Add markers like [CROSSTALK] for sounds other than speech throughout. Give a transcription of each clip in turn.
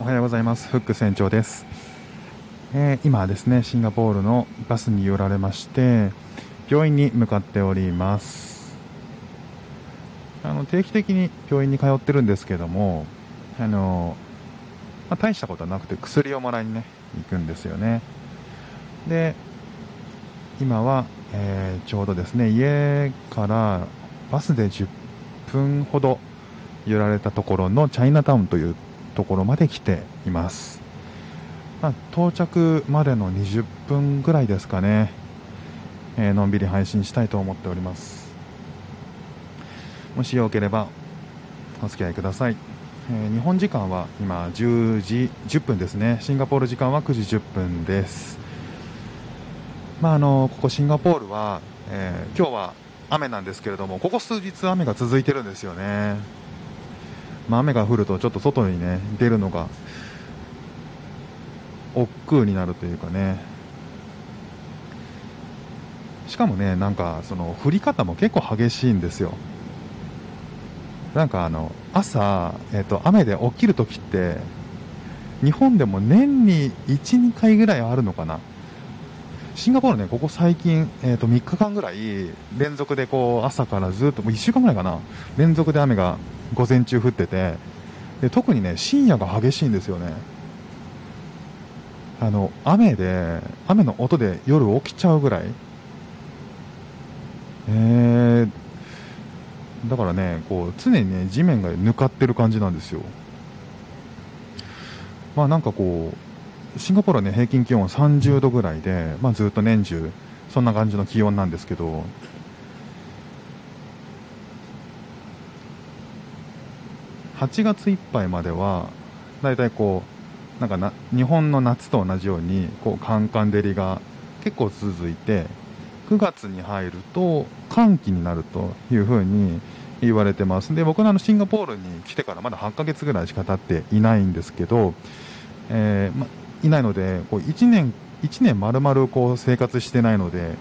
おはようございます。フック船長です。えー今ですね、シンガポールのバスに寄られまして、病院に向かっております。あの定期的に病院に通ってるんですけども、あのまあ、大したことはなくて薬をもらいにね、行くんですよね。で、今は、えーちょうどですね、家からバスで10分ほど寄られたところのチャイナタウンというところまで来ています。まあ、到着までの20分ぐらいですかね、えーのんびり配信したいと思っております。もしよければお付き合いください。えー日本時間は今10時10分ですね。シンガポール時間は9時10分です。まあ、あのここシンガポールは、えー今日は雨なんですけれども、ここ数日雨が続いてるんですよね。まあ、雨が降るとちょっと外にね出るのが億劫になるというかね。しかもねなんかその降り方も結構激しいんですよ。なんかあの朝、えっと雨で起きるときって日本でも年に12回ぐらいあるのかな。シンガポールね、ここ最近、えー、と3日間ぐらい連続でこう朝からずっともう1週間ぐらいかな。連続で雨が午前中降っててで特にね深夜が激しいんですよね。あの雨で雨の音で夜起きちゃうぐらい。えー、だからねこう常にね地面がぬかってる感じなんですよ。まあなんかこうシンガポールはね平均気温30度ぐらいで、まあ、ずっと年中そんな感じの気温なんですけど8月いっぱいまではだいたいこうなんかな日本の夏と同じようにこうカンカン照りが結構続いて9月に入ると寒気になるというふうに言われてます。で僕のあのシンガポールに来てからまだ8ヶ月ぐらいしか経っていないんですけど、えーま、いないのでこう1年1年丸々こう生活してないので、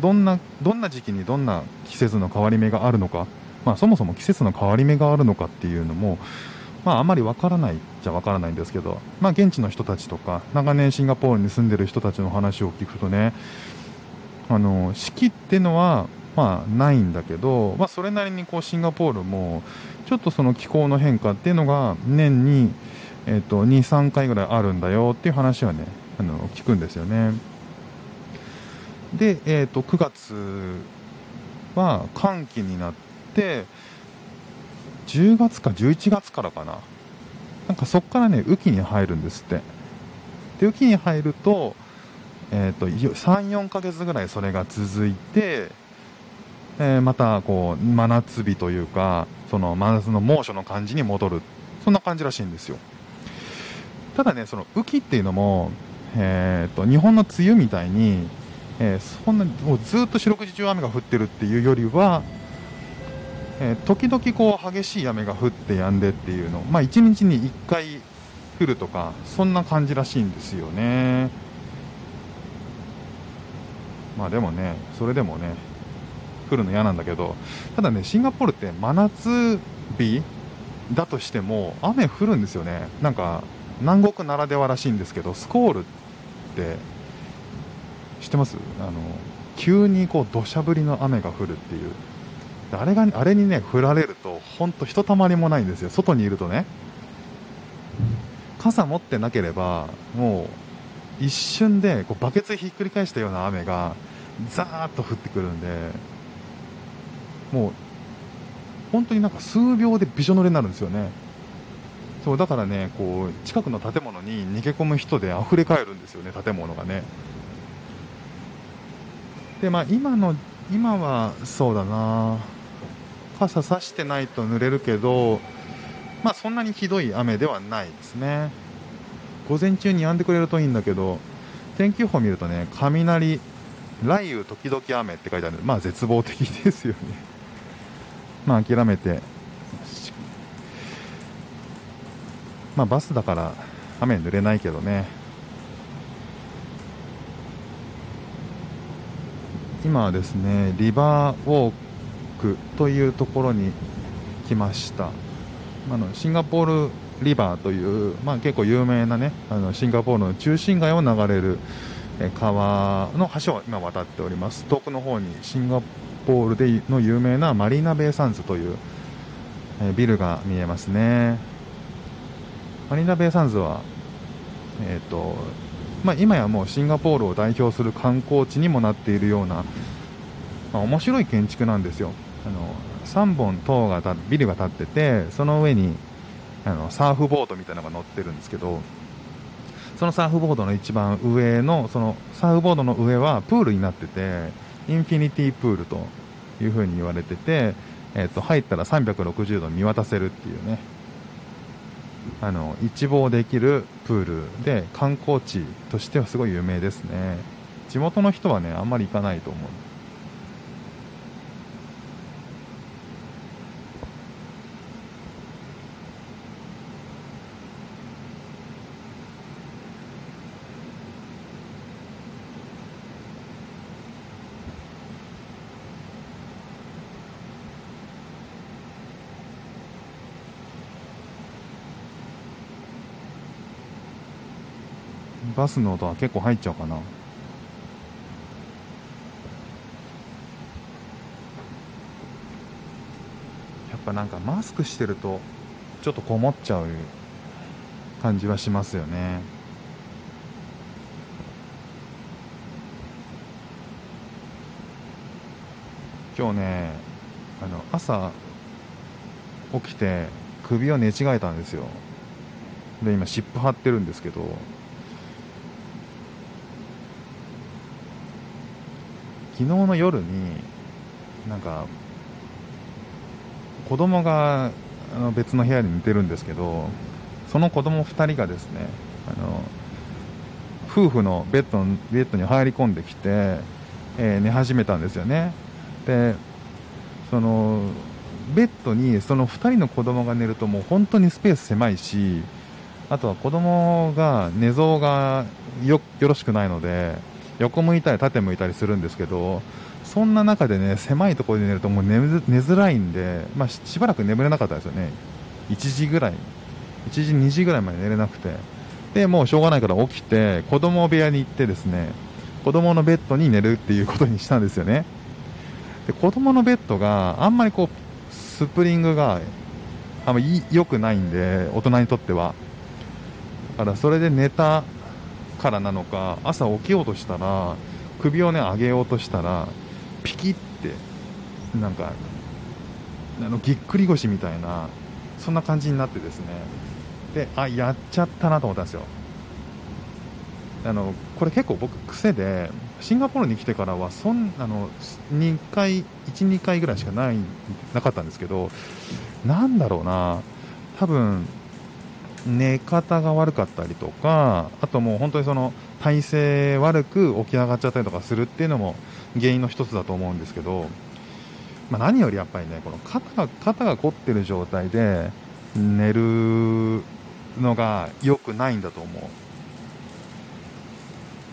どんなどんな時期にどんな季節の変わり目があるのか、まあ、そもそも季節の変わり目があるのかっていうのも、まあ、あまりわからないじゃわからないんですけど、まあ、現地の人たちとか長年シンガポールに住んでる人たちの話を聞くとねあの四季っていうのは、まあ、ないんだけど、まあ、それなりにこうシンガポールもちょっとその気候の変化っていうのが年に、えっと2、3回ぐらいあるんだよっていう話はねあの聞くんですよね。で、えっと9月は寒気になって10月か11月からかな。なんかそこからね雨季に入るんですって。で雨季に入ると,、えー、と34ヶ月ぐらいそれが続いて、えーまたこう真夏日というかその真夏の猛暑の感じに戻る。そんな感じらしいんですよ。ただねその雨季っていうのも、えー、と日本の梅雨みたいに、えそんなもうずっと四六時中雨が降ってるっていうよりはえー時々こう激しい雨が降って止んでっていうの、まあ、1日に1回降るとかそんな感じらしいんですよね。まあでもねそれでもね降るの嫌なんだけどただねシンガポールって真夏日だとしても雨降るんですよね。なんか南国ならではらしいんですけどスコールって知ってます？あの急にこう土砂降りの雨が降るっていう。あれがあれにね降られると本当ひとたまりもないんですよ。外にいるとね。傘持ってなければもう一瞬でこうバケツひっくり返したような雨がザーッと降ってくるんでもう本当になんか数秒でびしょ濡れになるんですよね。そうだからねこう近くの建物に逃げ込む人で溢れ返るんですよね建物がね。でまあ今の今はそうだな。傘さしてないと濡れるけどまあそんなにひどい雨ではないですね。午前中に止んでくれるといいんだけど天気予報見るとね雷雷雨時々雨って書いてある。まあ絶望的ですよね。[LAUGHS] まあ諦めて。まあバスだから雨濡れないけどね。今はですねリバーウォークというところに来ました。あのシンガポールリバーという、まあ、結構有名なねあのシンガポールの中心街を流れる川の橋を今渡っております。遠くの方にシンガポールでの有名なマリーナ・ベイ・サンズという、ビルが見えますね。マリーナ・ベイ・サンズはえーとまあ、今やもうシンガポールを代表する観光地にもなっているような、まあ、面白い建築なんですよ。あの3本塔がビルが建っててその上にあのサーフボードみたいなのが乗ってるんですけどそのサーフボードの一番上のそのサーフボードの上はプールになっててインフィニティプールという風に言われてて、えー、と入ったら360度見渡せるっていうね。あの一望できるプールで観光地としてはすごい有名ですね。地元の人はねあんまり行かないと思う。バスの音は結構入っちゃうかな。やっぱなんかマスクしてるとちょっとこもっちゃう感じはしますよね。今日ねあの朝起きて首を寝違えたんですよ。で今湿布貼ってるんですけど。昨日の夜になんか子供があの別の部屋に寝てるんですけどその子供2人がですねあの夫婦のベッドベッドに入り込んできて、えー、寝始めたんですよね。でそのベッドにその2人の子供が寝るともう本当にスペース狭いしあとは子供が寝相がよろしくないので横向いたり縦向いたりするんですけどそんな中でね狭いところで寝るともう寝寝づらいんで、まあ、しばらく眠れなかったですよね。1時ぐらい。1時2時ぐらいまで寝れなくて。でもうしょうがないから起きて子供部屋に行ってですね子供のベッドに寝るっていうことにしたんですよね。で子供のベッドがあんまりこうスプリングがあんま良くないんで大人にとっては。だからそれで寝たからなのか朝起きようとしたら首をね上げようとしたらピキってなんかあのぎっくり腰みたいなそんな感じになってですね。であやっちゃったなと思ったんですよ。あのこれ結構僕癖でシンガポールに来てからはそんあの2回12回ぐらいしかないなかったんですけどなんだろうな。多分寝方が悪かったりとかあともう本当にその体勢悪く起き上がっちゃったりとかするっていうのも原因の一つだと思うんですけど、まあ、何よりやっぱりねこの肩が肩が凝ってる状態で寝るのが良くないんだと思う。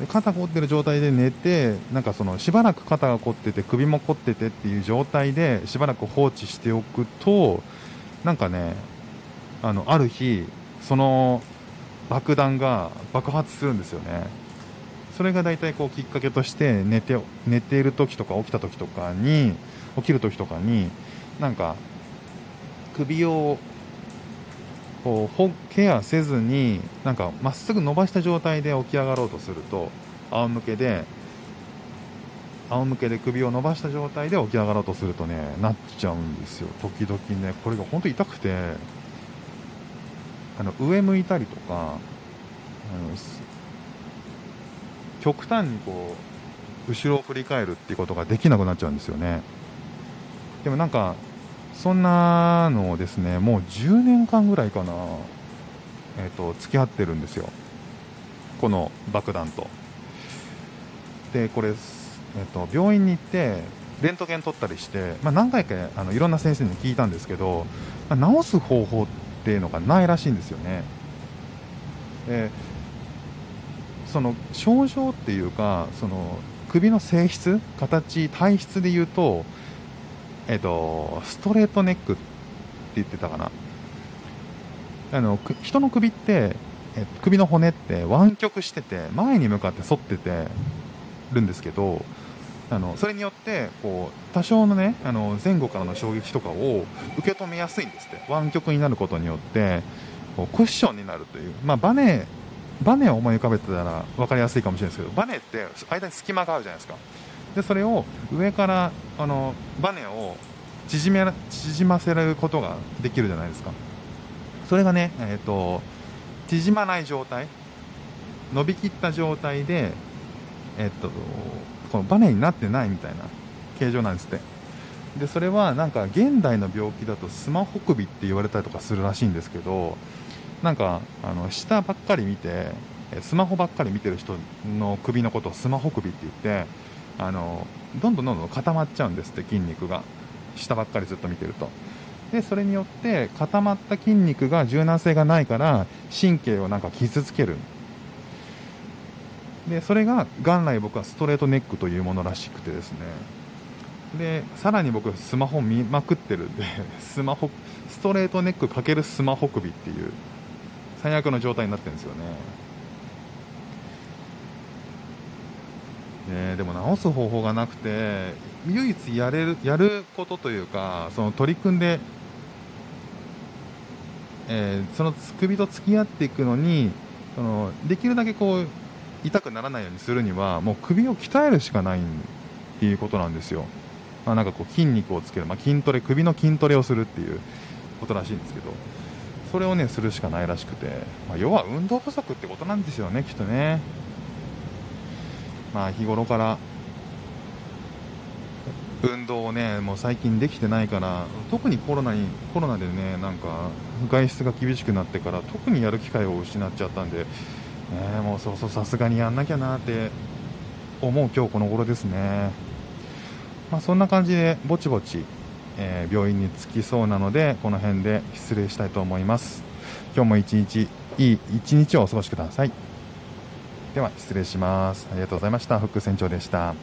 で肩凝ってる状態で寝てなんかそのしばらく肩が凝ってて首も凝っててっていう状態でしばらく放置しておくとなんかねあのある日その爆弾が爆発するんですよね。それが大体こうきっかけとして寝て寝ている時とか起きた時とかに起きる時とかになんか首をこうケアせずになんかまっすぐ伸ばした状態で起き上がろうとすると仰向けで仰向けで首を伸ばした状態で起き上がろうとするとねなっちゃうんですよ。時々ねこれが本当痛くてあの上向いたりとかあの極端にこう後ろを振り返るっていうことができなくなっちゃうんですよね。でもなんかそんなのをですねもう10年間ぐらいかなえっ、ー、と付き合ってるんですよ。この爆弾と。でこれ、えーと、と病院に行ってレントゲン取ったりして、まあ、何回かあのいろんな先生に聞いたんですけど、まあ、治す方法ってっていうのがないらしいんですよね。でその症状っていうかその首の性質形体質で言うと,、えっとストレートネックって言ってたかなあの人の首ってえ首の骨って湾曲してて前に向かって反っててるんですけどあのそれによってこう多少のねあの前後からの衝撃とかを受け止めやすいんですって。湾曲になることによってこうクッションになるという、まあ、バネバネを思い浮かべてたら分かりやすいかもしれないですけどバネって間に隙間があるじゃないですか。でそれを上からあのバネを縮め縮ませることができるじゃないですか。それがね、えーと、縮まない状態伸びきった状態で、えっ、と、このバネになってないみたいな形状なんですって。でそれはなんか現代の病気だとスマホ首って言われたりとかするらしいんですけどなんかあの下ばっかり見てスマホばっかり見てる人の首のことをスマホ首って言ってあのどんどんどんどん固まっちゃうんですって筋肉が。下ばっかりずっと見てると。でそれによって固まった筋肉が柔軟性がないから神経をなんか傷つける。でそれが元来僕はストレートネックというものらしくてですね。でさらに僕スマホ見まくってるんで [LAUGHS] スマホストレートネック×スマホ首っていう最悪の状態になってるんですよね。ねでも治す方法がなくて唯一やれるやることというかその取り組んで、えー、その首と付き合っていくのにそのできるだけこう痛くならないようにするにはもう首を鍛えるしかないっていうことなんですよ、まあ、なんかこう筋肉をつける、まあ、筋トレ首の筋トレをするっていうことらしいんですけど。それをねするしかないらしくて、まあ、要は運動不足ってことなんですよねきっとね。まあ日頃から運動をねもう最近できてないから特にコロナにコロナでねなんか外出が厳しくなってから特にやる機会を失っちゃったんで、ね、もうそろそろさすがにやんなきゃなって思う今日この頃ですね、まあ、そんな感じでぼちぼち、えー、病院に着きそうなのでこの辺で失礼したいと思います。今日も一日いい一日をお過ごしください。では失礼します。ありがとうございました。副船長でした。